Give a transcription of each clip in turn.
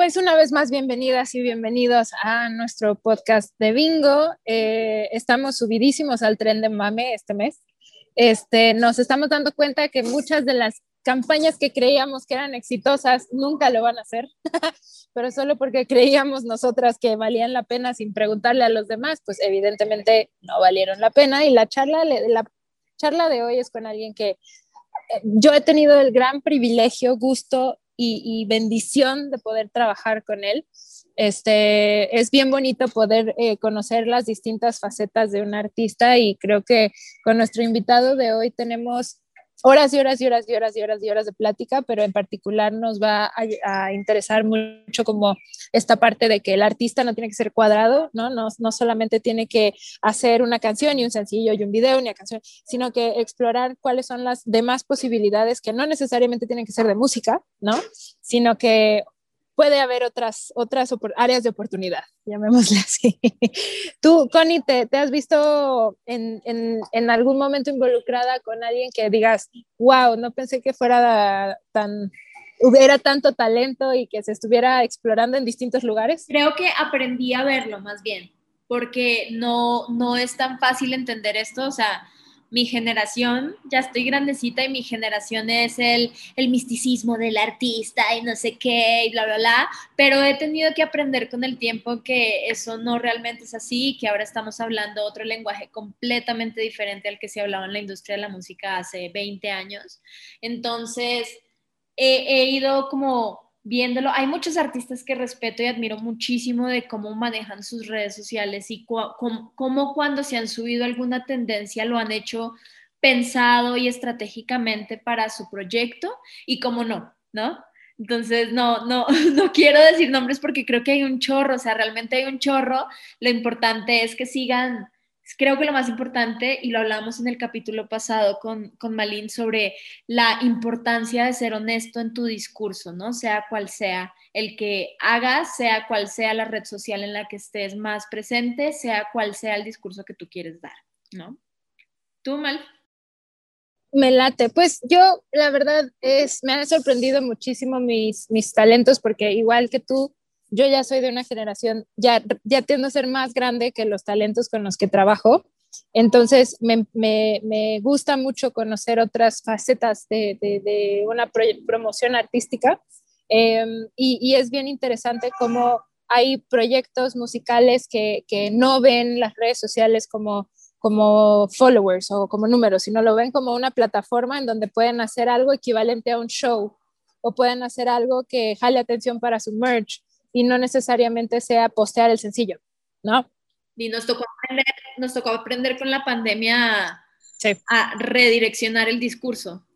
Pues una vez más, bienvenidas y bienvenidos a nuestro podcast de Bingo. Eh, estamos subidísimos al tren de mame este mes. Este, nos estamos dando cuenta que muchas de las campañas que creíamos que eran exitosas nunca lo van a hacer, pero solo porque creíamos nosotras que valían la pena sin preguntarle a los demás, pues evidentemente no valieron la pena. Y la charla, la charla de hoy es con alguien que eh, yo he tenido el gran privilegio, gusto y, bendición de poder trabajar con él. Este, es bien bonito poder eh, conocer las distintas facetas de un artista y creo que con nuestro invitado de hoy tenemos horas y horas y horas y horas y horas y horas de plática, pero en particular nos va a, interesar mucho como esta parte de que el artista no tiene que ser cuadrado, ¿no? ¿no? No solamente tiene que hacer una canción y un sencillo y un video ni una canción, sino que explorar cuáles son las demás posibilidades que no necesariamente tienen que ser de música, ¿no? Sino que puede haber otras, otras áreas de oportunidad, llamémosle así. Tú, Connie, ¿te, te has visto en, en, en, algún momento involucrada con alguien que digas, wow, no pensé que fuera tan, hubiera tanto talento y que se estuviera explorando en distintos lugares? Creo que aprendí a verlo más bien, porque no, no es tan fácil entender esto, o sea, mi generación, ya estoy grandecita y mi generación es el, el misticismo del artista y no sé qué y bla, bla, bla, pero he tenido que aprender con el tiempo que eso no realmente es así, que ahora estamos hablando otro lenguaje completamente diferente al que se hablaba en la industria de la música hace 20 años. Entonces, he, he ido como viéndolo, hay muchos artistas que respeto y admiro muchísimo de cómo manejan sus redes sociales y cómo, cuando se han subido alguna tendencia lo han hecho pensado y estratégicamente para su proyecto y cómo no, ¿no? Entonces, no, no, no quiero decir nombres porque creo que hay un chorro, o sea, realmente hay un chorro. Lo importante es que sigan creo que lo más importante, y lo hablamos en el capítulo pasado con, con Malin, sobre la importancia de ser honesto en tu discurso, ¿no? Sea cual sea el que hagas, sea cual sea la red social en la que estés más presente, sea cual sea el discurso que tú quieres dar, ¿no? ¿Tú, Mal? Me late. Pues yo, la verdad, es, me han sorprendido muchísimo mis, mis talentos porque igual que tú, yo ya soy de una generación, ya, ya tiendo a ser más grande que los talentos con los que trabajo. Entonces, me, me, me gusta mucho conocer otras facetas de, de, una promoción artística em, y, y, es bien interesante cómo hay proyectos musicales que, que, no ven las redes sociales como, como followers o como números, sino lo ven como una plataforma en donde pueden hacer algo equivalente a un show o pueden hacer algo que jale atención para su merch y no necesariamente sea postear el sencillo, ¿no? Y nos tocó aprender, nos tocó aprender con la pandemia a redireccionar el discurso.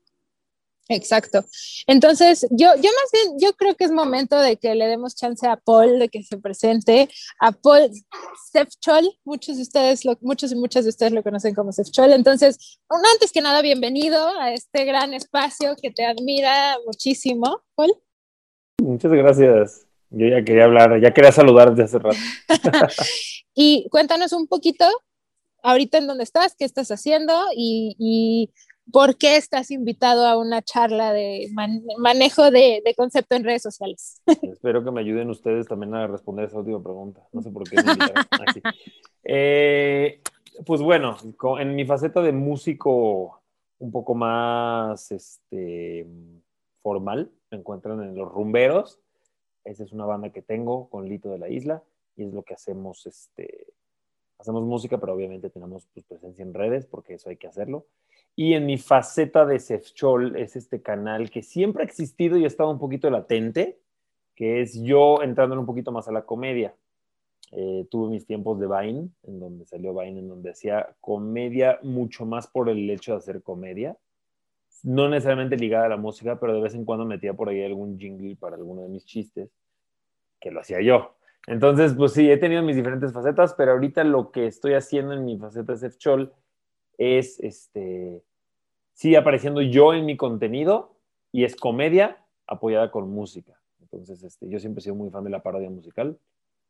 Exacto. Entonces, yo, yo más bien, yo creo que es momento de que le demos chance a Paul de que se presente. A Paul Sefchol, muchos de ustedes, lo, muchos y muchas de ustedes lo conocen como Sefchol. Entonces, antes que nada, bienvenido a este gran espacio que te admira muchísimo, Paul. Muchas gracias. Yo ya quería hablar, ya quería saludar desde hace rato. y cuéntanos un poquito ahorita en dónde estás, qué estás haciendo y, por qué estás invitado a una charla de manejo de, concepto en redes sociales. Espero que me ayuden ustedes también a responder esa última pregunta. No sé por qué. Me eh, pues bueno, en mi faceta de músico un poco más este, formal, me encuentran en los rumberos esa es una banda que tengo con Lito de la Isla y es lo que hacemos, este, hacemos música, pero obviamente tenemos pues, presencia en redes porque eso hay que hacerlo. Y en mi faceta de Sefchol es este canal que siempre ha existido y ha estado un poquito latente, que es yo entrando un poquito más a la comedia. Eh, tuve mis tiempos de Vine, en donde salió Vine, en donde hacía comedia mucho más por el hecho de hacer comedia no necesariamente ligada a la música, pero de vez en cuando metía por ahí algún jingle para alguno de mis chistes, que lo hacía yo. Entonces, pues sí, he tenido mis diferentes facetas, pero ahorita lo que estoy haciendo en mi faceta de Chol es, este, sí, apareciendo yo en mi contenido y es comedia apoyada con música. Entonces, este, yo siempre he sido muy fan de la parodia musical,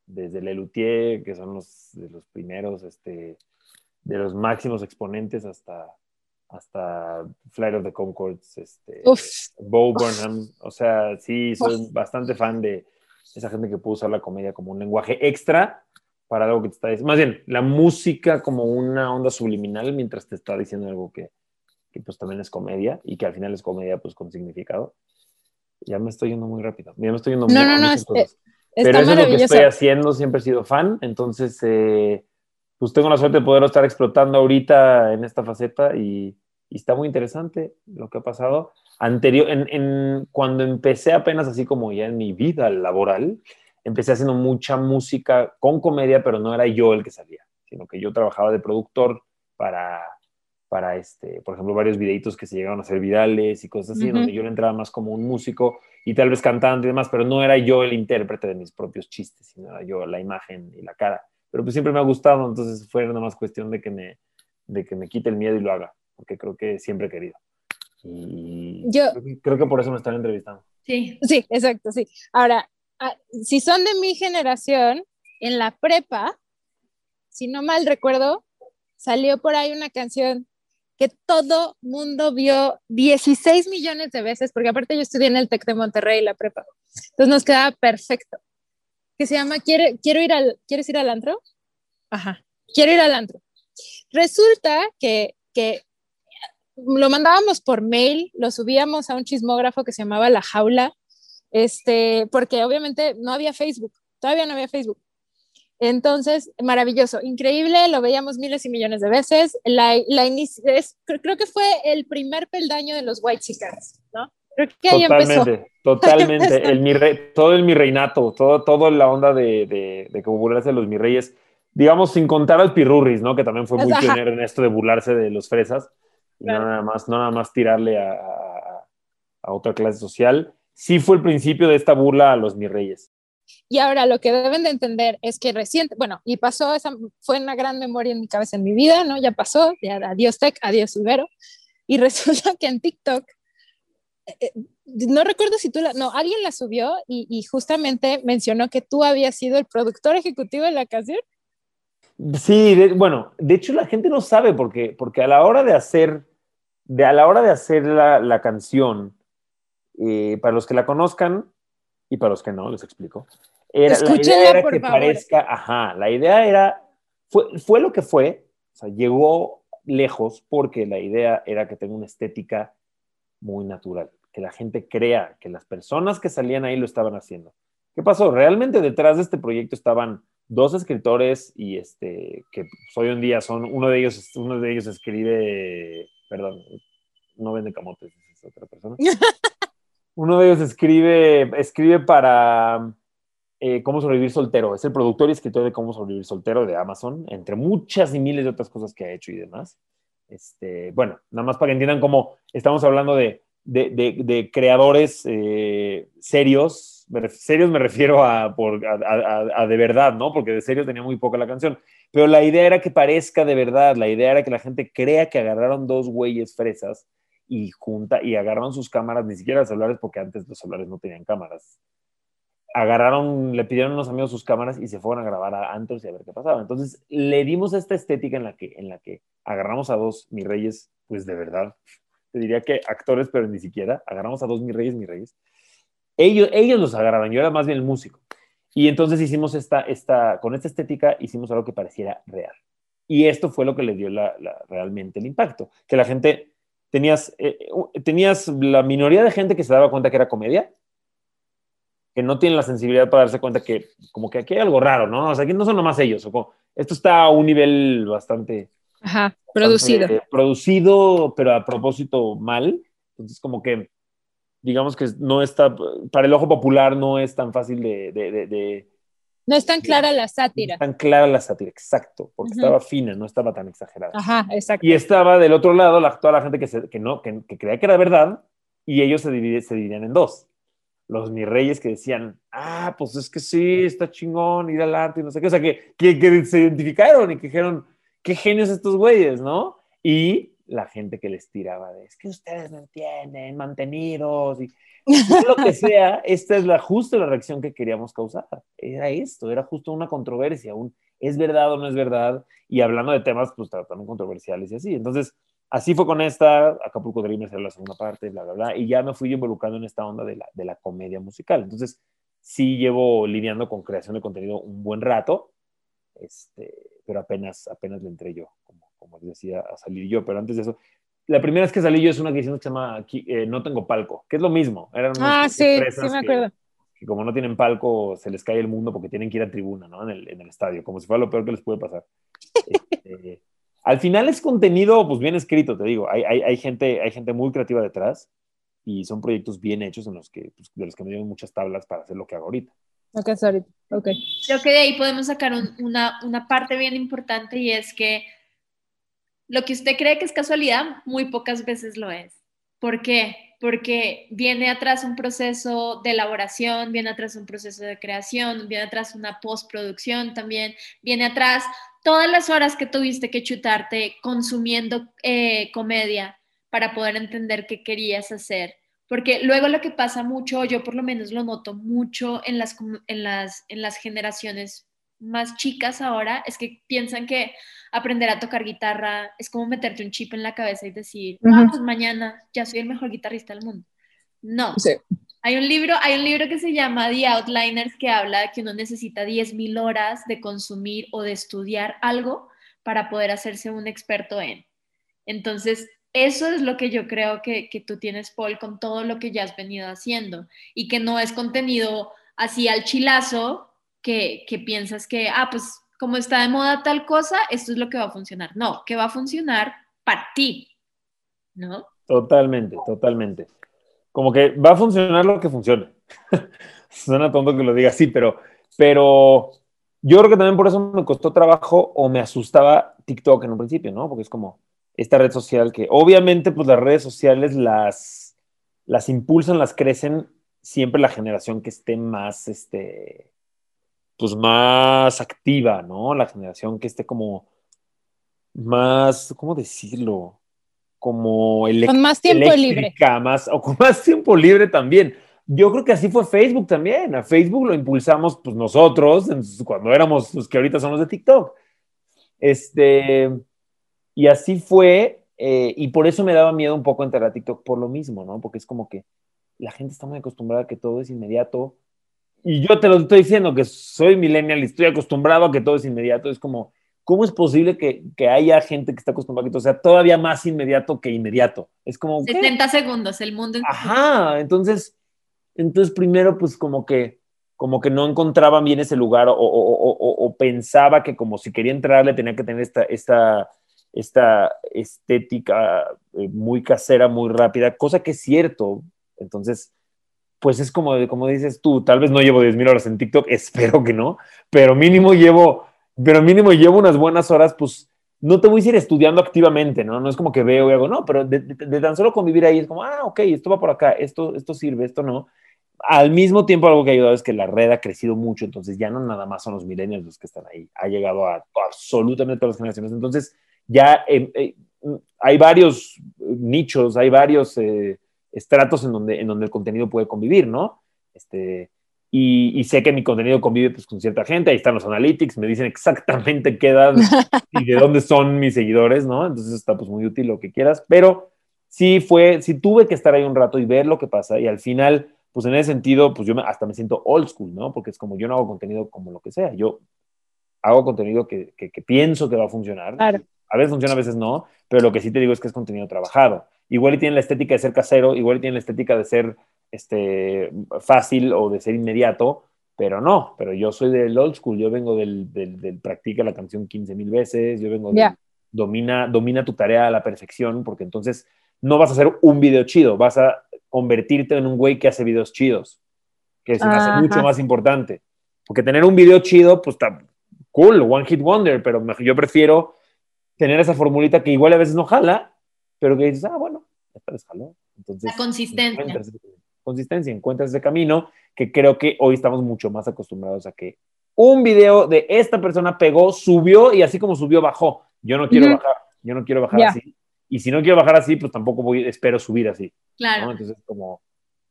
desde Lelutier, que son los, de los primeros, este, de los máximos exponentes hasta hasta Flight of the Concords, este, Bo Burnham, o sea, sí, soy bastante fan de, esa gente que puede usar la comedia como un lenguaje extra para algo que te está diciendo. Más bien, la música como una onda subliminal mientras te está diciendo algo que, que pues también es comedia y que al final es comedia pues con significado. Ya me estoy yendo muy rápido. Ya me estoy yendo muy No, no, no, es, cosas. Pero eso es lo que estoy haciendo, siempre he sido fan, entonces eh, pues tengo la suerte de poderlo estar explotando ahorita en esta faceta y, y está muy interesante lo que ha pasado. Anterior, en, en, cuando empecé apenas así como ya en mi vida laboral, empecé haciendo mucha música con comedia, pero no era yo el que salía, sino que yo trabajaba de productor para, para este, por ejemplo, varios videitos que se llegaron a hacer virales y cosas así, uh -huh. donde yo le entraba más como un músico y tal vez cantante y demás, pero no era yo el intérprete de mis propios chistes, sino era yo la imagen y la cara. Pero pues siempre me ha gustado, entonces fue nada más cuestión de que me, de que me quite el miedo y lo haga, porque creo que siempre he querido. Y yo, creo, que, por eso me están entrevistando. Sí, sí, exacto, sí. Ahora, ah, si son de mi generación, en la prepa, si no mal recuerdo, salió por ahí una canción que todo mundo vio 16 millones de veces, porque aparte yo estudié en el TEC de Monterrey, la prepa. Entonces nos quedaba perfecto. Que se llama ¿Quiere, quiero ir al, ¿Quieres ir al antro? Ajá, quiero ir al antro. Resulta que, que lo mandábamos por mail, lo subíamos a un chismógrafo que se llamaba La Jaula, este, porque obviamente no había Facebook, todavía no había Facebook. Entonces, maravilloso, increíble, lo veíamos miles y millones de veces. La, la es, creo que fue el primer peldaño de los White Chickens, ¿no? Creo que ahí totalmente, empezó. Totalmente, el mi rey, todo el mi reinato, todo, todo la onda de, de, de como burlarse de los mi reyes, digamos, sin contar al Pirurris, ¿no? Que también fue muy Ajá. pionero en esto de burlarse de los fresas, y claro. no, nada más, no nada más tirarle a, a, a otra clase social. Sí fue el principio de esta burla a los mi reyes. Y ahora lo que deben de entender es que reciente, bueno, y pasó, esa fue una gran memoria en mi cabeza, en mi vida, ¿no? Ya pasó, ya adiós Tech, adiós Ibero. Y resulta que en TikTok, eh, no recuerdo si tú la, no, alguien la subió y, y, justamente mencionó que tú habías sido el productor ejecutivo de la canción. Sí, de, bueno, de hecho la gente no sabe porque, porque a la hora de hacer, de, a la hora de hacer la, la canción, eh, para los que la conozcan, y para los que no, les explico. Era, la idea era que favor. parezca, ajá, la idea era, fue, fue lo que fue, o sea, llegó lejos porque la idea era que tenga una estética muy natural, que la gente crea que las personas que salían ahí lo estaban haciendo. ¿Qué pasó? Realmente detrás de este proyecto estaban dos escritores y este, que hoy en día son, uno de ellos, uno de ellos escribe, perdón, no vende camotes, es otra persona. Uno de ellos escribe, escribe para eh, Cómo sobrevivir soltero. Es el productor y escritor de Cómo sobrevivir soltero de Amazon, entre muchas y miles de otras cosas que ha hecho y demás. Este, bueno, nada más para que entiendan cómo estamos hablando de, creadores eh, serios. Serios me refiero a, de verdad, ¿no? Porque de serios tenía muy poca la canción. Pero la idea era que parezca de verdad. La idea era que la gente crea que agarraron dos güeyes fresas y junta y agarraron sus cámaras, ni siquiera los celulares, porque antes los celulares no tenían cámaras. Agarraron, le pidieron a unos amigos sus cámaras y se fueron a grabar a antros y a ver qué pasaba. Entonces le dimos esta estética en la que, en la que agarramos a dos mis reyes, pues de verdad, te diría que actores, pero ni siquiera, agarramos a dos mis reyes, mis reyes. Ellos, ellos los agarraban, yo era más bien el músico. Y entonces hicimos esta, esta, con esta estética hicimos algo que pareciera real. Y esto fue lo que le dio la, realmente el impacto, que la gente tenías, eh, tenías la minoría de gente que se daba cuenta que era comedia, que no tienen la sensibilidad para darse cuenta que como que aquí hay algo raro, ¿no? O sea, aquí no son nomás ellos. O como, esto está a un nivel bastante... Ajá, producido. Bastante, producido, pero a propósito mal. Entonces, como que, digamos que no está, para el ojo popular no es tan fácil de, de, de, de no es tan clara la sátira. No es tan clara la sátira, exacto, porque uh -huh. estaba fina, no estaba tan exagerada. Ajá, exacto. Y estaba del otro lado la, toda la gente que, se, que, no, que, que, creía que era verdad y ellos se, divide, se dividían en dos. Los mis reyes que decían, ah, pues es que sí, está chingón ir al arte y no sé qué. O sea, que, que, que se identificaron y que dijeron, qué genios estos güeyes, ¿no? Y la gente que les tiraba de, es que ustedes no entienden, mantenidos y lo que sea, esta es la justo la reacción que queríamos causar. Era esto, era justo una controversia, un es verdad o no es verdad, y hablando de temas pues también controversiales y así. Entonces, así fue con esta, Acapulco Dreamers era la segunda parte, bla, bla, bla, y ya me fui involucrando en esta onda de la, de la comedia musical. Entonces, sí llevo lidiando con creación de contenido un buen rato, este, pero apenas, apenas le entré yo, como, como les decía, a salir yo. Pero antes de eso, la primera vez que salí yo es una que se llama eh, No Tengo Palco, que es lo mismo. Eran ah, sí, sí me acuerdo. Que, como no tienen palco, se les cae el mundo porque tienen que ir a tribuna, ¿no? En el, en el estadio, como si fuera lo peor que les puede pasar. Este, al final es contenido, pues bien escrito, te digo. Hay, hay, hay, gente, hay gente muy creativa detrás y son proyectos bien hechos en los que, pues, de los que me dieron muchas tablas para hacer lo que hago ahorita. Ok, sorry. Ok. Creo que de ahí podemos sacar una, una parte bien importante y es que lo que usted cree que es casualidad, muy pocas veces lo es. ¿Por qué? Porque viene atrás un proceso de elaboración, viene atrás un proceso de creación, viene atrás una postproducción también, viene atrás todas las horas que tuviste que chutarte consumiendo eh, comedia para poder entender qué querías hacer. Porque luego lo que pasa mucho, yo por lo menos lo noto mucho en las, en las, en las generaciones más chicas ahora, es que piensan que aprender a tocar guitarra es como meterte un chip en la cabeza y decir, uh pues mañana ya soy el mejor guitarrista del mundo. No. Hay un libro, hay un libro que se llama The Outliners que habla de que uno necesita 10.000 horas de consumir o de estudiar algo para poder hacerse un experto en. Entonces, eso es lo que yo creo que, que tú tienes, Paul, con todo lo que ya has venido haciendo y que no es contenido así al chilazo que, que piensas que, ah, pues como está de moda tal cosa, esto es lo que va a funcionar. No, que va a funcionar para ti, ¿no? Totalmente, totalmente. Como que va a funcionar lo que funcione. Suena tonto que lo diga así, pero, pero yo creo que también por eso me costó trabajo o me asustaba TikTok en un principio, ¿no? Porque es como esta red social que obviamente pues las redes sociales las, las impulsan, las crecen siempre la generación que esté más, este, pues más activa, ¿no? La generación que esté como más, ¿cómo decirlo? Como con más tiempo libre. Más, o con más tiempo libre también. Yo creo que así fue Facebook también. A Facebook lo impulsamos pues nosotros cuando éramos los que ahorita somos de TikTok. Este, y así fue, eh, y por eso me daba miedo un poco entrar a TikTok por lo mismo, ¿no? Porque es como que la gente está muy acostumbrada a que todo es inmediato, y yo te lo estoy diciendo que soy millennial y estoy acostumbrado a que todo es inmediato. Es como, ¿cómo es posible que, que haya gente que está acostumbrada a que todo sea todavía más inmediato que inmediato? Es como... 70 segundos, el mundo. Ajá, entonces, entonces primero pues como que, como que no encontraban bien ese lugar o, o, o, o pensaba que como si quería entrarle tenía que tener esta, esta, esta estética eh, muy casera, muy rápida, cosa que es cierto. Entonces, pues es como, como dices tú, tal vez no llevo 10.000 horas en TikTok, espero que no, pero mínimo llevo, pero mínimo llevo unas buenas horas, pues no te voy a ir estudiando activamente, ¿no? No es como que veo y hago, no, pero de, tan solo convivir ahí es como, ah, ok, esto va por acá, esto, esto sirve, esto no. Al mismo tiempo, algo que ha ayudado es que la red ha crecido mucho, entonces ya no nada más son los millennials los que están ahí, ha llegado a, absolutamente todas las generaciones. Entonces, ya eh, eh, hay varios nichos, hay varios eh, estratos en donde, en donde el contenido puede convivir, ¿no? Este, y, sé que mi contenido convive pues, con cierta gente, ahí están los analytics, me dicen exactamente qué edad y de dónde son mis seguidores, ¿no? Entonces está pues muy útil lo que quieras, pero sí fue, sí tuve que estar ahí un rato y ver lo que pasa y al final, pues en ese sentido, pues yo hasta me siento old school, ¿no? Porque es como yo no hago contenido como lo que sea, yo hago contenido que, que, que pienso que va a funcionar. Claro. A veces funciona, a veces no, pero lo que sí te digo es que es contenido trabajado igual y tiene la estética de ser casero, igual y tiene la estética de ser este, fácil o de ser inmediato, pero no, pero yo soy del old school, yo vengo del, del, practica la canción 15 mil veces, yo vengo del domina, domina tu tarea a la perfección, porque entonces no vas a hacer un video chido, vas a convertirte en un güey que hace videos chidos, que se me hace mucho más importante, porque tener un video chido, pues está cool, one hit wonder, pero yo prefiero tener esa formulita que igual a veces no jala, pero que dices, ah, bueno, esta vez jaló. Entonces, la consistencia. Consistencia, encuentras ese camino que creo que hoy estamos mucho más acostumbrados a que un video de esta persona pegó, subió y así como subió, bajó. Yo no quiero bajar, yo no quiero bajar así. Y si no quiero bajar así, pues tampoco voy, espero subir así. Claro. Entonces, como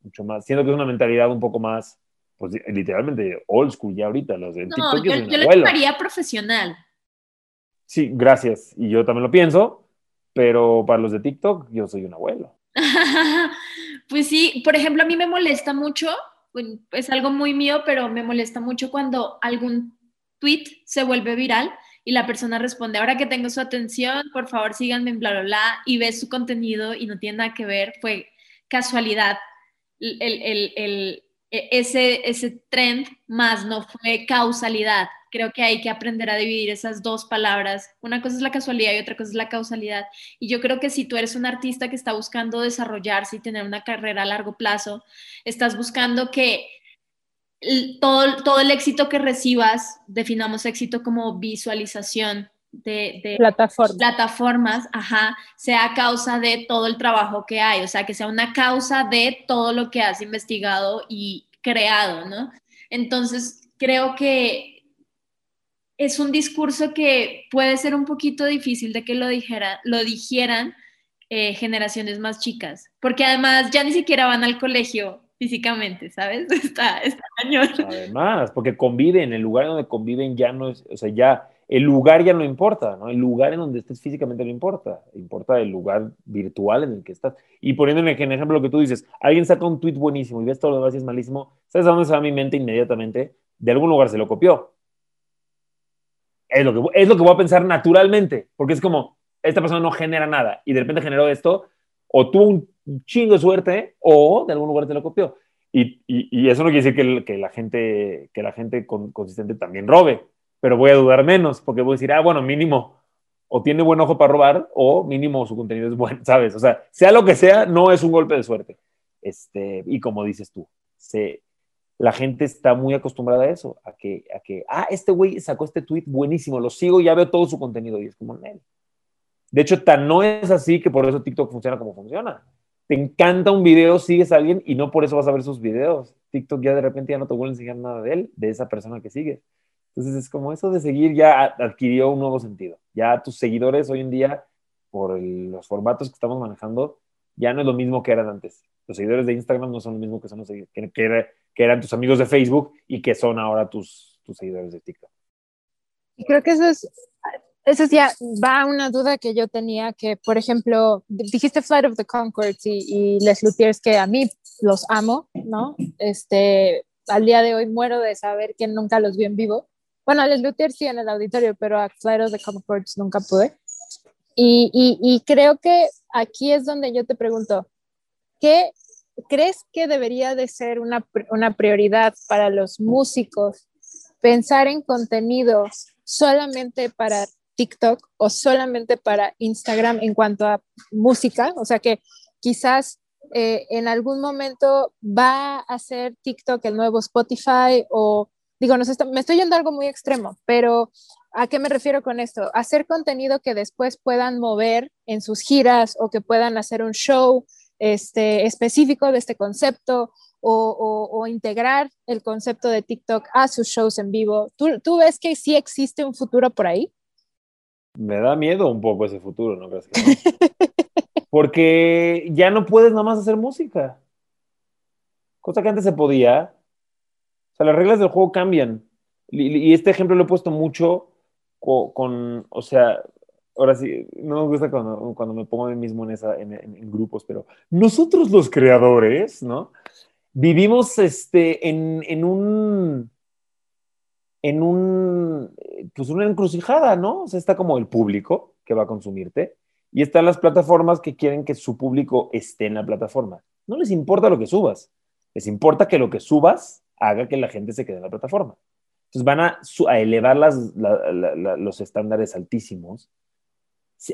mucho más, siento que es una mentalidad un poco más, pues literalmente old school ya ahorita. Los de no, TikTok yo, yo le llamaría profesional. Sí, gracias. Y yo también lo pienso, pero para los de TikTok yo soy un abuelo. pues sí, por ejemplo, a mí me molesta mucho es algo muy mío, pero me molesta mucho cuando algún tweet se vuelve viral y la persona responde, ahora que tengo su atención, por favor síganme en bla, bla, bla, y ves su contenido y no tiene nada que ver, fue casualidad. el, e, ese, ese trend más no fue causalidad. Creo que hay que aprender a dividir esas dos palabras. Una cosa es la casualidad y otra cosa es la causalidad. Y yo creo que si tú eres un artista que está buscando desarrollarse y tener una carrera a largo plazo, estás buscando que todo, todo el éxito que recibas, definamos éxito como visualización, de, plataformas, ajá, sea causa de todo el trabajo que hay, o sea, que sea una causa de todo lo que has investigado y creado, ¿no? Entonces, creo que es un discurso que puede ser un poquito difícil de que lo, dijera, lo dijeran eh, generaciones más chicas, porque además ya ni siquiera van al colegio físicamente, ¿sabes? Está, está cañón. Además, porque conviven, el lugar donde conviven ya no es, o sea, ya el lugar ya no importa, ¿no? El lugar en donde estés físicamente no importa, importa el lugar virtual en el que estás. Y poniéndome en ejemplo lo que tú dices, alguien saca un tweet buenísimo y ves todo lo demás y es malísimo, ¿sabes a dónde se va mi mente inmediatamente? De algún lugar se lo copió. Es lo que, es lo que voy a pensar naturalmente, porque es como, esta persona no genera nada y de repente generó esto, o tuvo un chingo de suerte, o de algún lugar se lo copió. Y, y, eso no quiere decir que, que, la gente, que la gente consistente también robe pero voy a dudar menos porque voy a decir, ah, bueno, mínimo, o tiene buen ojo para robar o mínimo su contenido es bueno, ¿sabes? O sea, sea lo que sea, no es un golpe de suerte. Este, y como dices tú, se, la gente está muy acostumbrada a eso, a que, a que ah, este güey sacó este tweet buenísimo, lo sigo y ya veo todo su contenido y es como, él. De hecho, tan no es así que por eso TikTok funciona como funciona. Te encanta un video, sigues a alguien y no por eso vas a ver sus videos. TikTok ya de repente ya no te vuelve a enseñar nada de él, de esa persona que sigues. Entonces es como eso de seguir ya adquirió un nuevo sentido. Ya tus seguidores hoy en día, por los formatos que estamos manejando, ya no es lo mismo que eran antes. Los seguidores de Instagram no son lo mismo que, son los que, que, eran tus amigos de Facebook y que son ahora tus, tus seguidores de TikTok. Y creo que eso es, eso ya va a una duda que yo tenía, que por ejemplo, dijiste Flight of the Concords y, y Les Luthiers, que a mí los amo, ¿no? Este, al día de hoy muero de saber que nunca los vi en vivo. Bueno, Les Luthier sí en el auditorio, pero a Flight de Comforts nunca pude. Y, y, y, creo que aquí es donde yo te pregunto, ¿qué crees que debería de ser una, una prioridad para los músicos pensar en contenidos solamente para TikTok o solamente para Instagram en cuanto a música? O sea que quizás eh, en algún momento va a ser TikTok el nuevo Spotify o digo, me estoy yendo a algo muy extremo, pero ¿a qué me refiero con esto? Hacer contenido que después puedan mover en sus giras o que puedan hacer un show este, específico de este concepto o, integrar el concepto de TikTok a sus shows en vivo. ¿Tú, ¿Tú, ves que sí existe un futuro por ahí? Me da miedo un poco ese futuro, ¿no crees que Porque ya no puedes nada más hacer música. Cosa que antes se podía, o sea, las reglas del juego cambian. Y, este ejemplo lo he puesto mucho con, o sea, ahora sí, no me gusta cuando, cuando me pongo a mí mismo en, esa, en, grupos, pero nosotros los creadores, ¿no? Vivimos este, en, en un, en un, pues una encrucijada, ¿no? O sea, está como el público que va a consumirte y están las plataformas que quieren que su público esté en la plataforma. No les importa lo que subas, les importa que lo que subas haga que la gente se quede en la plataforma. Entonces van a, elevar los estándares altísimos.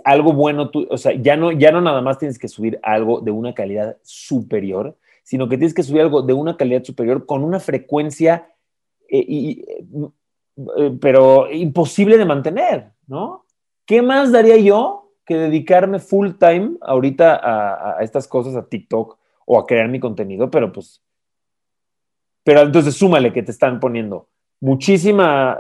Algo bueno, tú, o sea, ya no, ya no nada más tienes que subir algo de una calidad superior, sino que tienes que subir algo de una calidad superior con una frecuencia, eh, eh, pero imposible de mantener, ¿no? ¿Qué más daría yo que dedicarme full time ahorita a, a estas cosas, a TikTok o a crear mi contenido? Pero pues pero entonces súmale que te están poniendo muchísima,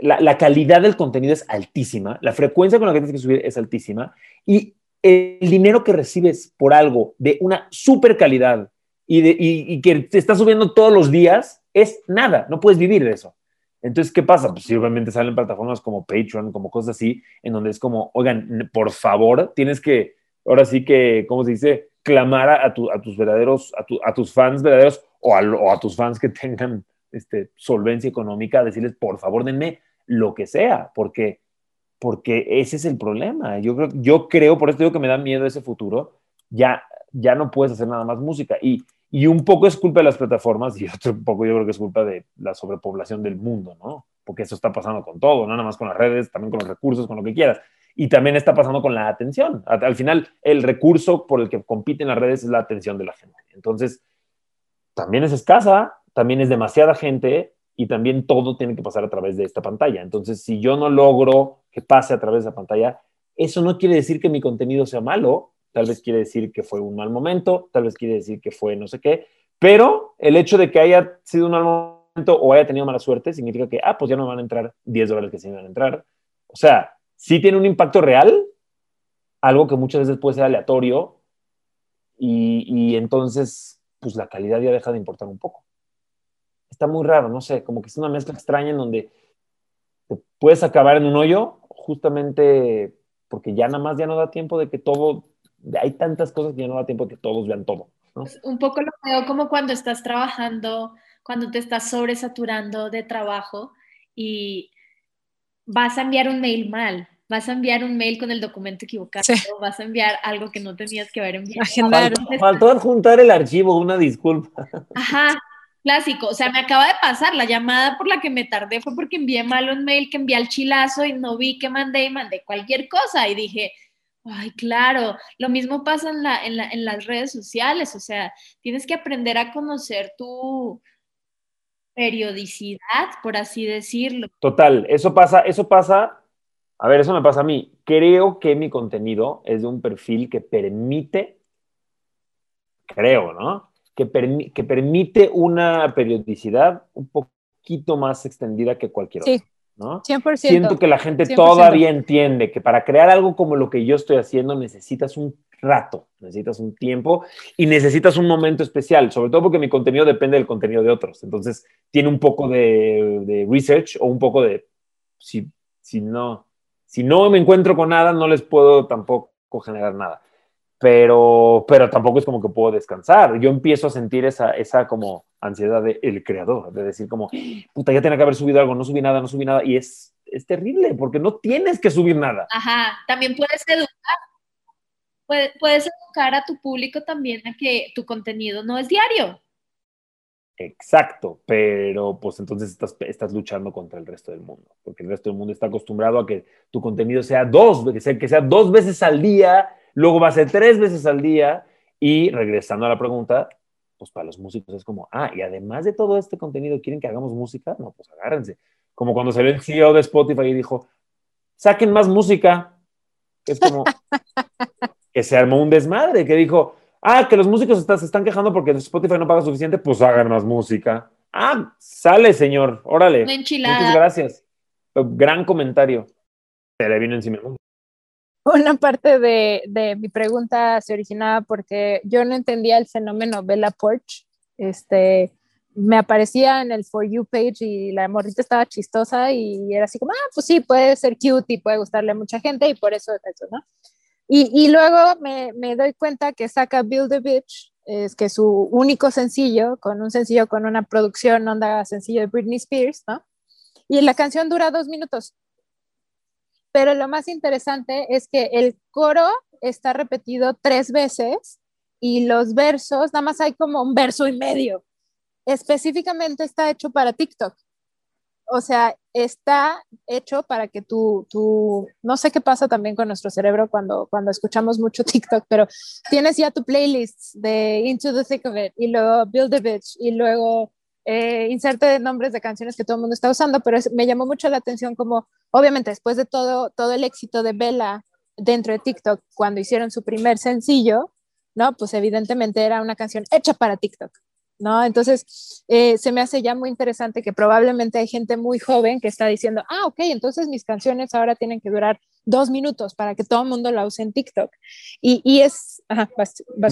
la, calidad del contenido es altísima, la frecuencia con la que tienes que subir es altísima y el dinero que recibes por algo de una super calidad y, de, y, que te está subiendo todos los días es nada, no puedes vivir de eso. Entonces, ¿qué pasa? Pues obviamente salen plataformas como Patreon, como cosas así, en donde es como, oigan, por favor, tienes que, ahora sí que, ¿cómo se dice? Clamar a, tus verdaderos, a, a tus fans verdaderos o a, tus fans que tengan este, solvencia económica, decirles, por favor, denme lo que sea, porque, porque ese es el problema. Yo creo, yo creo, por eso digo que me da miedo ese futuro, ya, ya no puedes hacer nada más música. Y, y un poco es culpa de las plataformas y otro poco yo creo que es culpa de la sobrepoblación del mundo, ¿no? Porque eso está pasando con todo, no nada más con las redes, también con los recursos, con lo que quieras. Y también está pasando con la atención. Al final, el recurso por el que compiten las redes es la atención de la gente. Entonces, también es escasa, también es demasiada gente y también todo tiene que pasar a través de esta pantalla. Entonces, si yo no logro que pase a través de la pantalla, eso no quiere decir que mi contenido sea malo, tal vez quiere decir que fue un mal momento, tal vez quiere decir que fue no sé qué, pero el hecho de que haya sido un mal momento o haya tenido mala suerte significa que, ah, pues ya no van a entrar 10 dólares que se iban a entrar. O sea, sí tiene un impacto real, algo que muchas veces puede ser aleatorio, y, y entonces, pues la calidad ya deja de importar un poco. Está muy raro, no sé, como que es una mezcla extraña en donde te puedes acabar en un hoyo justamente porque ya nada más ya no da tiempo de que todo hay tantas cosas que ya no da tiempo de que todos vean todo. Un poco lo veo como cuando estás trabajando, cuando te estás sobresaturando de trabajo y vas a enviar un mail mal, vas a enviar un mail con el documento equivocado, vas a enviar algo que no tenías que haber enviado. Faltó, faltó adjuntar el archivo, una disculpa. Ajá, clásico. O sea, me acaba de pasar, la llamada por la que me tardé fue porque envié mal un mail que envié al chilazo y no vi que mandé y mandé cualquier cosa y dije, Ay, claro, lo mismo pasa en, la, en, las redes sociales, o sea, tienes que aprender a conocer tu periodicidad, por así decirlo. Total, eso pasa, eso pasa, a ver, eso me pasa a mí. Creo que mi contenido es de un perfil que permite, creo, ¿no? Que, que permite una periodicidad un poquito más extendida que cualquier otra. 100%. Siento que la gente todavía entiende que para crear algo como lo que yo estoy haciendo necesitas un rato, necesitas un tiempo y necesitas un momento especial, sobre todo porque mi contenido depende del contenido de otros. Entonces, tiene un poco de, research o un poco de, si, si, no, si no me encuentro con nada, no les puedo tampoco generar nada. Pero, pero tampoco es como que puedo descansar. Yo empiezo a sentir esa, esa como ansiedad del el creador, de decir como, puta, ya tenía que haber subido algo, no subí nada, no subí nada, y es, es terrible, porque no tienes que subir nada. Ajá, también puedes educar, puedes, educar a tu público también a que tu contenido no es diario. Exacto, pero pues entonces estás, estás, luchando contra el resto del mundo, porque el resto del mundo está acostumbrado a que tu contenido sea dos, que sea, que sea dos veces al día, luego va a ser tres veces al día, y regresando a la pregunta, pues para los músicos es como, ah, y además de todo este contenido, ¿quieren que hagamos música? No, pues agárrense. Como cuando salió el CEO de Spotify y dijo, saquen más música. Es como que se armó un desmadre, que dijo, ah, que los músicos se están quejando porque Spotify no paga suficiente, pues hagan más música. Ah, sale, señor, órale. Muchas gracias. Gran comentario. Se le vino encima una parte de, de, mi pregunta se originaba porque yo no entendía el fenómeno Bella Porch. Este, me aparecía en el For You page y la morrita estaba chistosa y era así como, ah, pues sí, puede ser cute y puede gustarle a mucha gente y por eso es eso, ¿no? Y, y luego me, me, doy cuenta que saca Build a Bitch, es que su único sencillo, con un sencillo con una producción onda sencillo de Britney Spears, ¿no? Y la canción dura dos minutos pero lo más interesante es que el coro está repetido tres veces y los versos, nada más hay como un verso y medio. Específicamente está hecho para TikTok. O sea, está hecho para que tú, tú, no sé qué pasa también con nuestro cerebro cuando, cuando escuchamos mucho TikTok, pero tienes ya tu playlist de Into the Thick of It y luego Build a Bitch y luego eh, inserte nombres de canciones que todo el mundo está usando, pero me llamó mucho la atención como, obviamente, después de todo, todo el éxito de Bella dentro de TikTok, cuando hicieron su primer sencillo, ¿no? Pues evidentemente era una canción hecha para TikTok, ¿no? Entonces, eh, se me hace ya muy interesante que probablemente hay gente muy joven que está diciendo, ah, ok, entonces mis canciones ahora tienen que durar dos minutos para que todo el mundo la use en TikTok. Y, y es...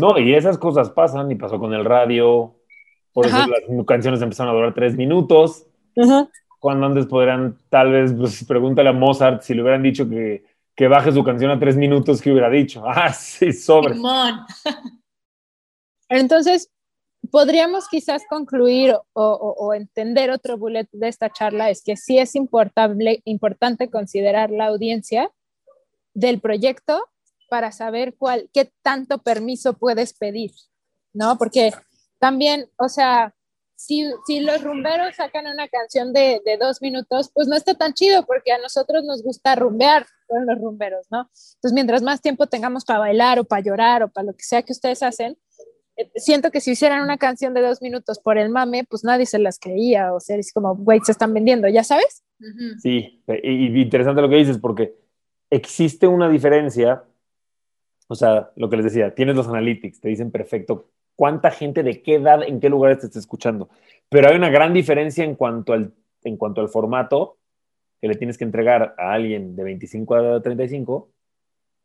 no, y esas cosas pasan y pasó con el radio, por eso las canciones empezaron a durar tres minutos. Cuando antes podrían, tal vez, pues pregúntale a Mozart si le hubieran dicho que, que baje su canción a tres minutos, ¿qué hubiera dicho? Ah, sí, sobre. Entonces, podríamos quizás concluir o, entender otro bullet de esta charla es que sí es importante, importante considerar la audiencia del proyecto para saber cuál, qué tanto permiso puedes pedir, ¿no? Porque también, o sea, si, si los rumberos sacan una canción de, de, dos minutos, pues no está tan chido porque a nosotros nos gusta rumbear con los rumberos, ¿no? Entonces, mientras más tiempo tengamos para bailar o para llorar o para lo que sea que ustedes hacen, eh, siento que si hicieran una canción de dos minutos por el mame, pues nadie se las creía, o sea, es como, güey, se están vendiendo, ¿ya sabes? Sí, y, interesante lo que dices, porque existe una diferencia, o sea, lo que les decía, tienes los analytics, te dicen perfecto cuánta gente de qué edad, en qué lugares te está escuchando, pero hay una gran diferencia en cuanto al, en cuanto al formato que le tienes que entregar a alguien de 25 a 35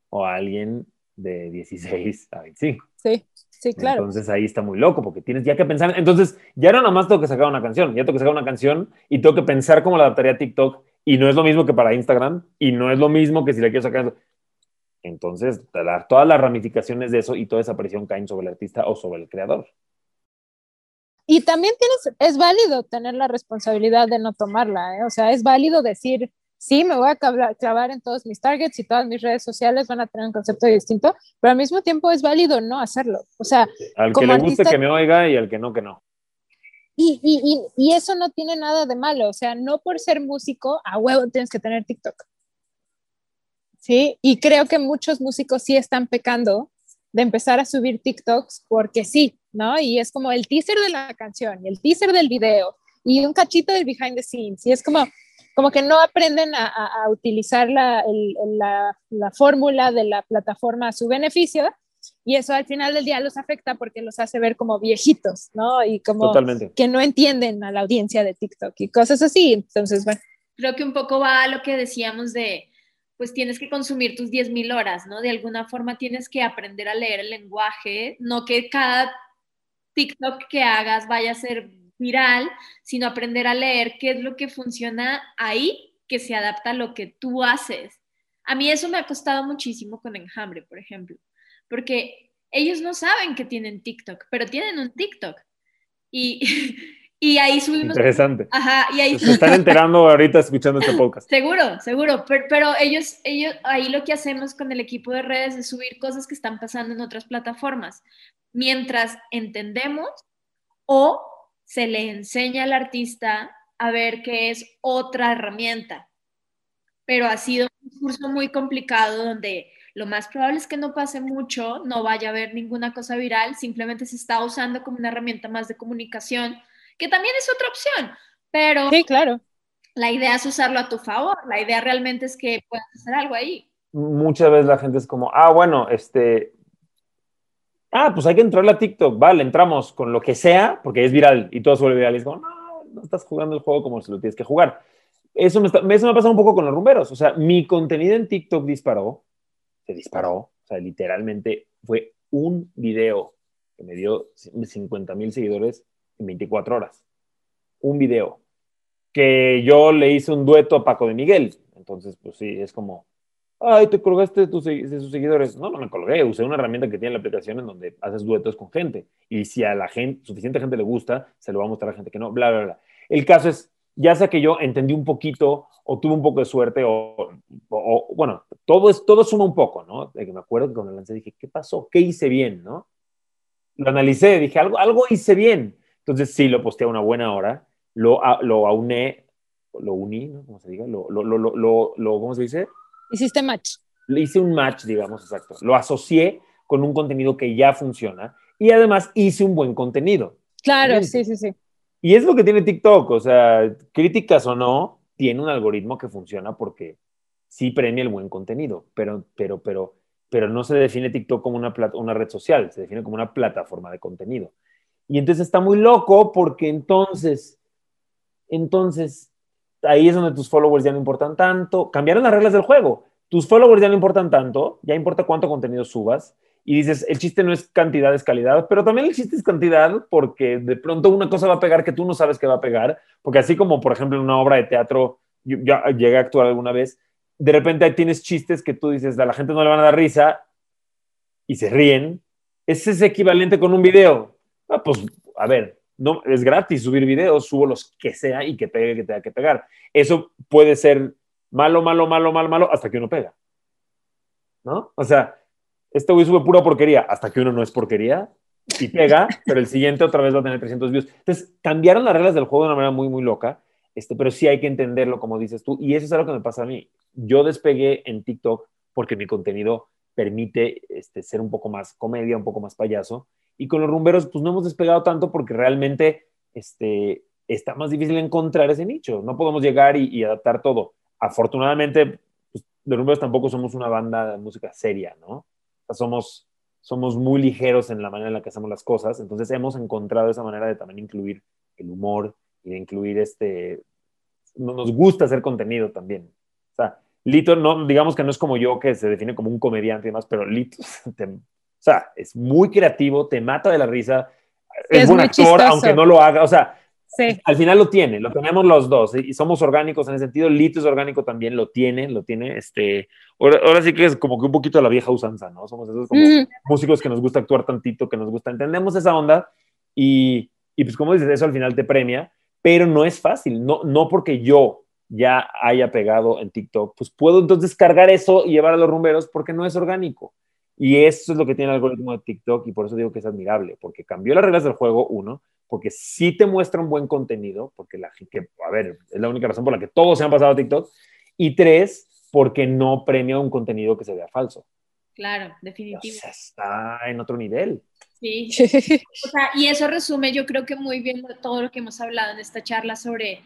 o a alguien de 16 a 25. Sí. Sí, claro. Entonces ahí está muy loco porque tienes ya que pensar. Entonces ya no nada más tengo que sacar una canción, ya tengo que sacar una canción y tengo que pensar cómo la adaptaría a TikTok y no es lo mismo que para Instagram y no es lo mismo que si la quiero sacar. Entonces, todas las ramificaciones de eso y toda esa presión caen sobre el artista o sobre el creador. Y también tienes, es válido tener la responsabilidad de no tomarla, ¿eh? o sea, es válido decir, sí, me voy a clavar en todos mis targets y todas mis redes sociales van a tener un concepto distinto, pero al mismo tiempo es válido no hacerlo. O sea, al que le guste que me oiga y al que no, que no. Y, y, y, eso no tiene nada de malo, o sea, no por ser músico, a huevo tienes que tener TikTok. ¿Sí? Y creo que muchos músicos sí están pecando de empezar a subir TikToks porque sí, ¿no? Y es como el teaser de la canción y el teaser del video y un cachito del behind the scenes. Y es como, como que no aprenden a, a, utilizar la, la, la fórmula de la plataforma a su beneficio y eso al final del día los afecta porque los hace ver como viejitos, ¿no? Y como que no entienden a la audiencia de TikTok y cosas así. Entonces, bueno. Creo que un poco va a lo que decíamos de, pues tienes que consumir tus 10.000 horas, ¿no? De alguna forma tienes que aprender a leer el lenguaje, no que cada TikTok que hagas vaya a ser viral, sino aprender a leer qué es lo que funciona ahí, que se adapta a lo que tú haces. A mí eso me ha costado muchísimo con Enjambre, por ejemplo, porque ellos no saben que tienen TikTok, pero tienen un TikTok. Y, y ahí subimos... Interesante. Ajá, y ahí... Se están enterando ahorita escuchando este podcast. Seguro, seguro, pero, pero, ellos, ellos, ahí lo que hacemos con el equipo de redes es subir cosas que están pasando en otras plataformas, mientras entendemos o se le enseña al artista a ver que es otra herramienta. Pero ha sido un curso muy complicado donde lo más probable es que no pase mucho, no vaya a haber ninguna cosa viral, simplemente se está usando como una herramienta más de comunicación, que también es otra opción, pero sí, claro. la idea es usarlo a tu favor, la idea realmente es que puedas hacer algo ahí. Muchas veces la gente es como, ah, bueno, este, ah, pues hay que entrarle a TikTok, vale, entramos con lo que sea, porque es viral y todo suele viral. Y es como, no, no estás jugando el juego como si lo tienes que jugar. Eso me, eso me ha pasado un poco con los rumberos. O sea, mi contenido en TikTok disparó, se disparó, o sea, literalmente fue un video que me dio 50 mil seguidores en 24 horas. Un video. Que yo le hice un dueto a Paco de Miguel. Entonces, pues sí, es como, ay, te colgaste de, tus, sus seguidores. No, no me colgué, usé una herramienta que tiene la aplicación en donde haces duetos con gente. Y si a la gente, suficiente gente le gusta, se lo va a mostrar a gente que no, bla, bla, bla. El caso es, ya sea que yo entendí un poquito o tuve un poco de suerte o, o, bueno, todo, es, todo suma un poco, ¿no? Me acuerdo que cuando lancé dije, ¿qué pasó? ¿Qué hice bien, no? Lo analicé, dije, algo, algo hice bien. Entonces sí, lo posteé a una buena hora, lo, lo auné, lo uní, ¿no? ¿Cómo se diga? Lo, lo, lo, lo, lo ¿cómo se dice? Hiciste match. Le hice un match, digamos, exacto. Lo asocié con un contenido que ya funciona y además hice un buen contenido. Claro, sí, sí, sí. Y es lo que tiene TikTok, o sea, críticas o no, tiene un algoritmo que funciona porque sí premia el buen contenido, pero, pero, pero, pero no se define TikTok como una, una red social, se define como una plataforma de contenido. Y entonces está muy loco porque entonces, entonces ahí es donde tus followers ya no importan tanto. Cambiaron las reglas del juego. Tus followers ya no importan tanto, ya importa cuánto contenido subas. Y dices, el chiste no es cantidad, es calidad, pero también el chiste es cantidad porque de pronto una cosa va a pegar que tú no sabes que va a pegar. Porque así como, por ejemplo, en una obra de teatro, yo ya llegué a actuar alguna vez, de repente tienes chistes que tú dices, a la gente no le van a dar risa y se ríen. Ese es equivalente con un video. Ah, pues a ver, no, es gratis subir videos, subo los que sea y que pegue, que tenga que pegar. Eso puede ser malo, malo, malo, malo, malo, hasta que uno pega. ¿No? O sea, este güey sube pura porquería hasta que uno no es porquería y pega, pero el siguiente otra vez va a tener 300 views. Entonces, cambiaron las reglas del juego de una manera muy, muy loca, este, pero sí hay que entenderlo, como dices tú, y eso es algo que me pasa a mí. Yo despegué en TikTok porque mi contenido permite este, ser un poco más comedia, un poco más payaso, y con los rumberos, pues no hemos despegado tanto porque realmente este, está más difícil encontrar ese nicho. No podemos llegar y, y adaptar todo. Afortunadamente, pues, los rumberos tampoco somos una banda de música seria, ¿no? somos, somos muy ligeros en la manera en la que hacemos las cosas, entonces hemos encontrado esa manera de también incluir el humor y de incluir este, nos gusta hacer contenido también. O sea, Lito, no, digamos que no es como yo que se define como un comediante y demás, pero Lito, o sea, es muy creativo, te mata de la risa, es, buen actor, aunque no lo haga, o sea, al final lo tiene, lo tenemos los dos y somos orgánicos en ese sentido. Lito es orgánico también, lo tiene, lo tiene. Este, ahora, sí que es como que un poquito la vieja usanza, ¿no? Somos esos como músicos que nos gusta actuar tantito, que nos gusta, entendemos esa onda y, y, pues como dices, eso al final te premia, pero no es fácil, no, no porque yo ya haya pegado en TikTok, pues puedo entonces cargar eso y llevar a los rumberos porque no es orgánico. Y eso es lo que tiene el algoritmo de TikTok y por eso digo que es admirable, porque cambió las reglas del juego, uno, porque sí te muestra un buen contenido, porque la gente, a ver, es la única razón por la que todos se han pasado a TikTok, y tres, porque no premia un contenido que se vea falso. Claro, definitivamente. O sea, está en otro nivel. Sí. o sea, y eso resume, yo creo que muy bien todo lo que hemos hablado en esta charla sobre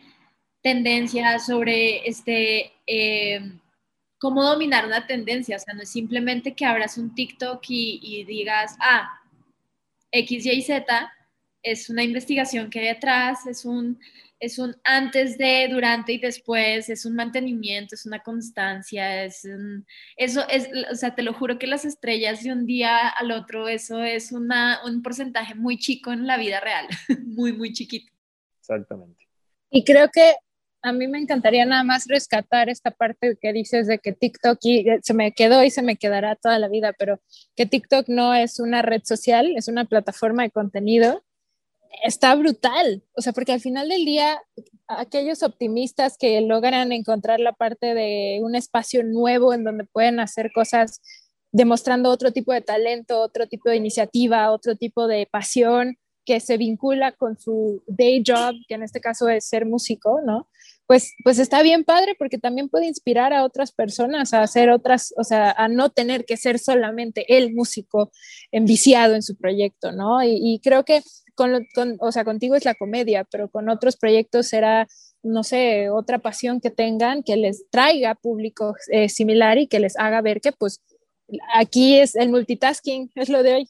tendencias, sobre este, eh, cómo dominar una tendencia. O sea, no es simplemente que abras un TikTok y, y digas, ah, X, Y, Z, es una investigación que hay detrás, es un, es un antes de, durante y después, es un mantenimiento, es una constancia, es eso es, o sea, te lo juro que las estrellas de un día al otro, eso es una, un porcentaje muy chico en la vida real, muy, muy chiquito. Exactamente. Y creo que a mí me encantaría nada más rescatar esta parte que dices de que TikTok y se me quedó y se me quedará toda la vida, pero que TikTok no es una red social, es una plataforma de contenido está brutal, o sea, porque al final del día, aquellos optimistas que logran encontrar la parte de un espacio nuevo en donde pueden hacer cosas demostrando otro tipo de talento, otro tipo de iniciativa, otro tipo de pasión que se vincula con su day job, que en este caso es ser músico, ¿no? Pues, pues está bien padre porque también puede inspirar a otras personas a hacer otras, o sea, a no tener que ser solamente el músico enviciado en su proyecto, ¿no? Y, creo que con, o sea, contigo es la comedia, pero con otros proyectos será, no sé, otra pasión que tengan que les traiga público eh, similar y que les haga ver que pues aquí es el multitasking, es lo de hoy.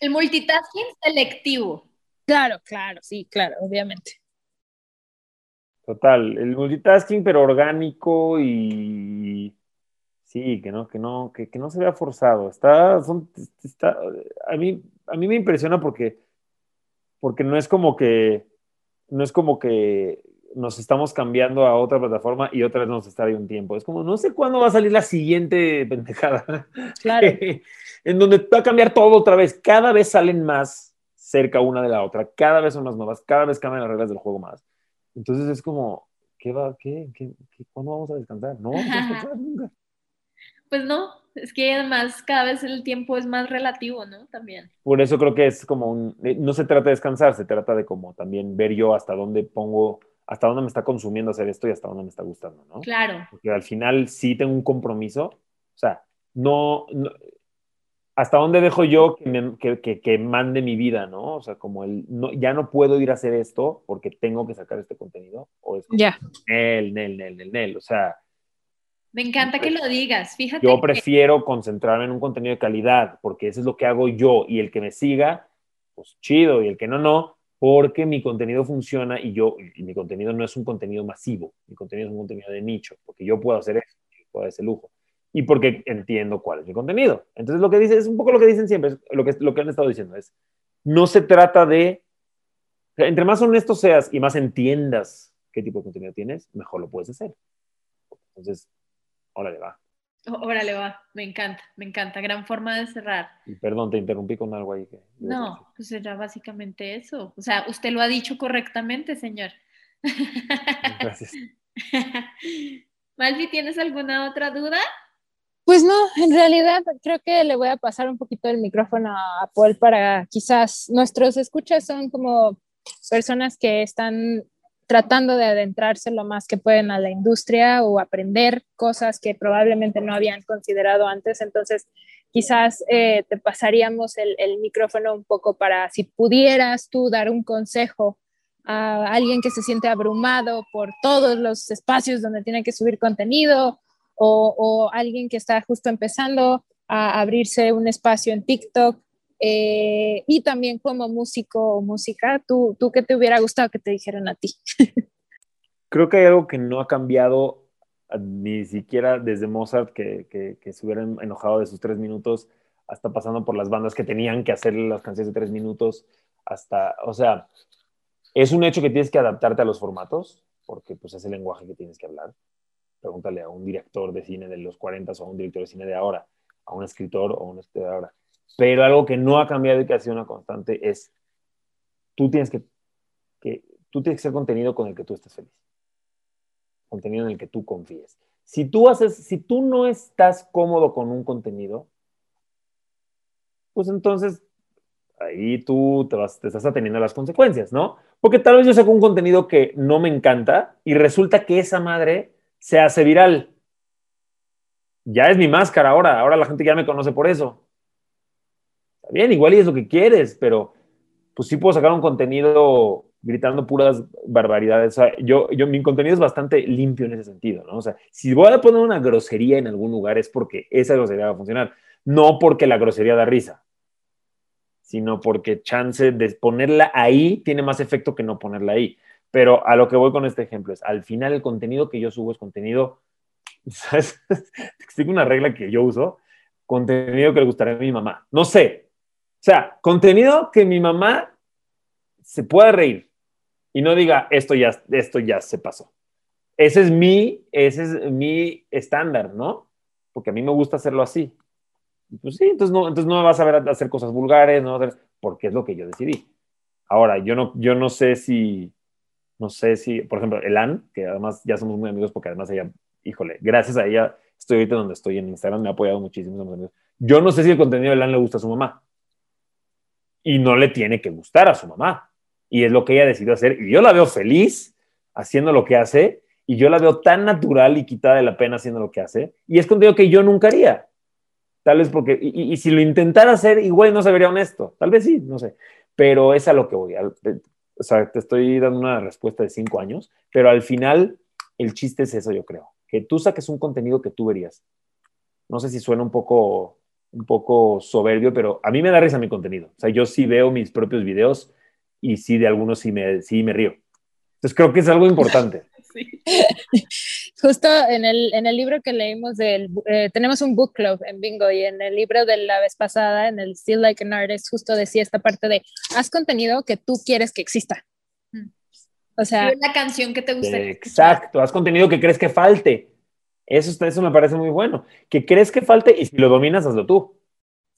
El multitasking selectivo. Claro, claro, sí, claro, obviamente. Total, el multitasking, pero orgánico y sí, que no, que no, que, que no se vea forzado. Está, son, está, a mí a mí me impresiona porque, porque no es como que, no es como que nos estamos cambiando a otra plataforma y otra vez nos está ahí un tiempo. Es como, no sé cuándo va a salir la siguiente pendejada. Claro. en donde va a cambiar todo otra vez. Cada vez salen más cerca una de la otra. Cada vez son más nuevas. Cada vez cambian las reglas del juego más. Entonces es como, ¿qué va? ¿Qué? ¿Qué? ¿Cuándo vamos a descansar? No, no descansar nunca. Pues no, es que además cada vez el tiempo es más relativo, ¿no? También. Por eso creo que es como un, eh, no se trata de descansar, se trata de como también ver yo hasta dónde pongo, hasta dónde me está consumiendo hacer esto y hasta dónde me está gustando, ¿no? Claro. Porque al final sí tengo un compromiso, o sea, no, hasta dónde dejo yo que, que, que, mande mi vida, ¿no? O sea, como el, no, ya no puedo ir a hacer esto porque tengo que sacar este contenido, o es como, ya. Nel, Nel, Nel, Nel, Nel, o sea, me encanta que lo digas, fíjate. Yo prefiero concentrarme en un contenido de calidad, porque eso es lo que hago yo, y el que me siga, pues chido, y el que no, no, porque mi contenido funciona y yo, y mi contenido no es un contenido masivo, mi contenido es un contenido de nicho, porque yo puedo hacer eso, puedo hacer ese lujo, y porque entiendo cuál es mi contenido. Entonces lo que dice es un poco lo que dicen siempre, lo que, lo que han estado diciendo es, no se trata de, entre más honesto seas y más entiendas qué tipo de contenido tienes, mejor lo puedes hacer. Entonces, órale, va. Órale, va, me encanta, me encanta, gran forma de cerrar. Y perdón, te interrumpí con algo ahí. Que no, pues era básicamente eso. O sea, usted lo ha dicho correctamente, señor. Gracias. Malvi, ¿tienes alguna otra duda? Pues no, en realidad creo que le voy a pasar un poquito el micrófono a Paul para quizás nuestros escuchas son como personas que están tratando de adentrarse lo más que pueden a la industria o aprender cosas que probablemente no habían considerado antes. Entonces, quizás eh, te pasaríamos el, micrófono un poco para si pudieras tú dar un consejo a alguien que se siente abrumado por todos los espacios donde tiene que subir contenido o alguien que está justo empezando a abrirse un espacio en TikTok eh, y también como músico o música, ¿tú, ¿tú qué te hubiera gustado que te dijeran a ti? Creo que hay algo que no ha cambiado ni siquiera desde Mozart, que, que, que se hubieran enojado de sus tres minutos, hasta pasando por las bandas que tenían que hacer las canciones de tres minutos, hasta, o sea, es un hecho que tienes que adaptarte a los formatos, porque pues es el lenguaje que tienes que hablar. Pregúntale a un director de cine de los 40 o a un director de cine de ahora, a un escritor o a un escritor de ahora. Pero algo que no ha cambiado y que ha sido una constante es, tú tienes que, tú tienes que ser contenido con el que tú estés feliz. Contenido en el que tú confíes. Si tú, haces, si tú no estás cómodo con un contenido, pues entonces ahí tú te, te estás atendiendo a las consecuencias, ¿no? Porque tal vez yo saco un contenido que no me encanta y resulta que esa madre se hace viral. Ya es mi máscara ahora, ahora la gente ya me conoce por eso bien, igual y es lo que quieres, pero pues sí puedo sacar un contenido gritando puras barbaridades. O sea, yo, yo, mi contenido es bastante limpio en ese sentido, ¿no? O sea, si voy a poner una grosería en algún lugar es porque esa grosería va a funcionar, no porque la grosería da risa, sino porque chance de ponerla ahí tiene más efecto que no ponerla ahí. Pero a lo que voy con este ejemplo es, al final el contenido que yo subo es contenido, ¿sabes? Te explico una regla que yo uso, contenido que le gustaría a mi mamá. No sé, o sea, contenido que mi mamá se pueda reír y no diga, esto ya, esto ya se pasó. Ese es mi, ese es mi estándar, ¿no? Porque a mí me gusta hacerlo así. Pues sí, entonces no, entonces no vas a ver hacer cosas vulgares, no porque es lo que yo decidí. Ahora, yo no, yo no sé si, no sé si, por ejemplo, Elan, que además ya somos muy amigos porque además ella, híjole, gracias a ella estoy ahorita donde estoy en Instagram, me ha apoyado muchísimo. Yo no sé si el contenido de Elan le gusta a su mamá y no le tiene que gustar a su mamá. Y es lo que ella decidió hacer. Y yo la veo feliz haciendo lo que hace y yo la veo tan natural y quitada de la pena haciendo lo que hace. Y es contenido que yo nunca haría. Tal vez porque, y, si lo intentara hacer, igual no se vería honesto. Tal vez sí, no sé. Pero es a lo que voy. O sea, te estoy dando una respuesta de cinco años, pero al final el chiste es eso, yo creo. Que tú saques un contenido que tú verías. No sé si suena un poco un poco soberbio, pero a mí me da risa mi contenido. O sea, yo sí veo mis propios videos y sí de algunos sí me, sí me río. Entonces creo que es algo importante. Sí. Justo en el, en el libro que leímos, del, eh, tenemos un book club en Bingo y en el libro de la vez pasada, en el Still Like an Artist, justo decía esta parte de, haz contenido que tú quieres que exista. Mm. O sea... la canción que te gusta. Exacto, haz contenido que crees que falte. Eso, eso me parece muy bueno. Que crees que falte y si lo dominas, hazlo tú.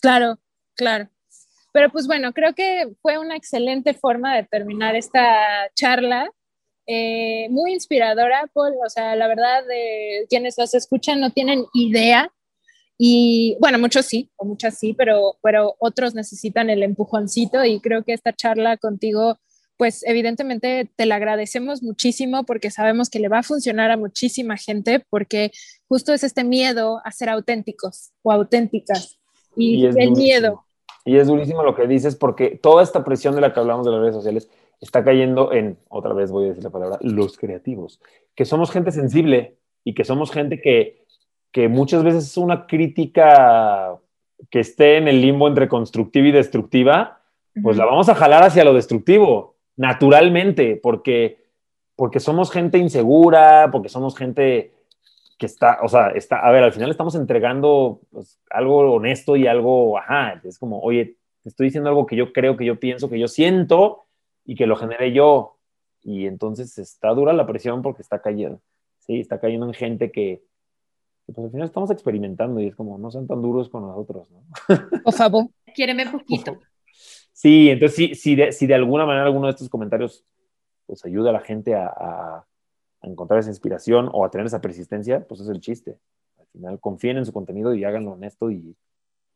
Claro, claro. Pero pues bueno, creo que fue una excelente forma de terminar esta charla. Eh, muy inspiradora, Paul. O sea, la verdad, de quienes las escuchan no tienen idea. Y bueno, muchos sí, o muchas sí, pero, pero otros necesitan el empujoncito. Y creo que esta charla contigo pues evidentemente te la agradecemos muchísimo porque sabemos que le va a funcionar a muchísima gente porque justo es este miedo a ser auténticos o auténticas y, el miedo. Y es durísimo lo que dices porque toda esta presión de la que hablamos de las redes sociales está cayendo en, otra vez voy a decir la palabra, los creativos, que somos gente sensible y que somos gente que, que muchas veces es una crítica que esté en el limbo entre constructiva y destructiva, pues la vamos a jalar hacia lo destructivo naturalmente, porque, porque somos gente insegura, porque somos gente que está, o sea, está, a ver, al final estamos entregando pues, algo honesto y algo, ajá, es como, oye, te estoy diciendo algo que yo creo, que yo pienso, que yo siento y que lo genere yo. Y entonces está dura la presión porque está cayendo, sí, está cayendo en gente que, pues al final estamos experimentando y es como, no sean tan duros con nosotros, ¿no? Por favor. Quiéreme poquito. Sí, entonces sí, si, de, si de alguna manera alguno de estos comentarios pues ayuda a la gente a, a, encontrar esa inspiración o a tener esa persistencia, pues es el chiste. Al final confíen en su contenido y háganlo honesto y,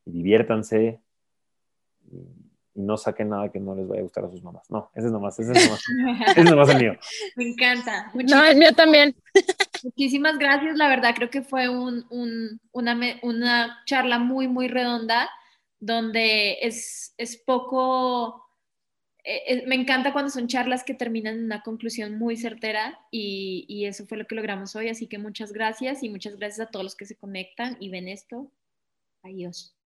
y diviértanse y, y, no saquen nada que no les vaya a gustar a sus mamás. No, ese es nomás, ese es nomás, ese es nomás el mío. Me encanta. No, el mío también. Muchísimas gracias, la verdad creo que fue un, un, una, una charla muy, muy redonda donde es, es poco, eh, me encanta cuando son charlas que terminan en una conclusión muy certera y, y, eso fue lo que logramos hoy, así que muchas gracias y muchas gracias a todos los que se conectan y ven esto. Adiós.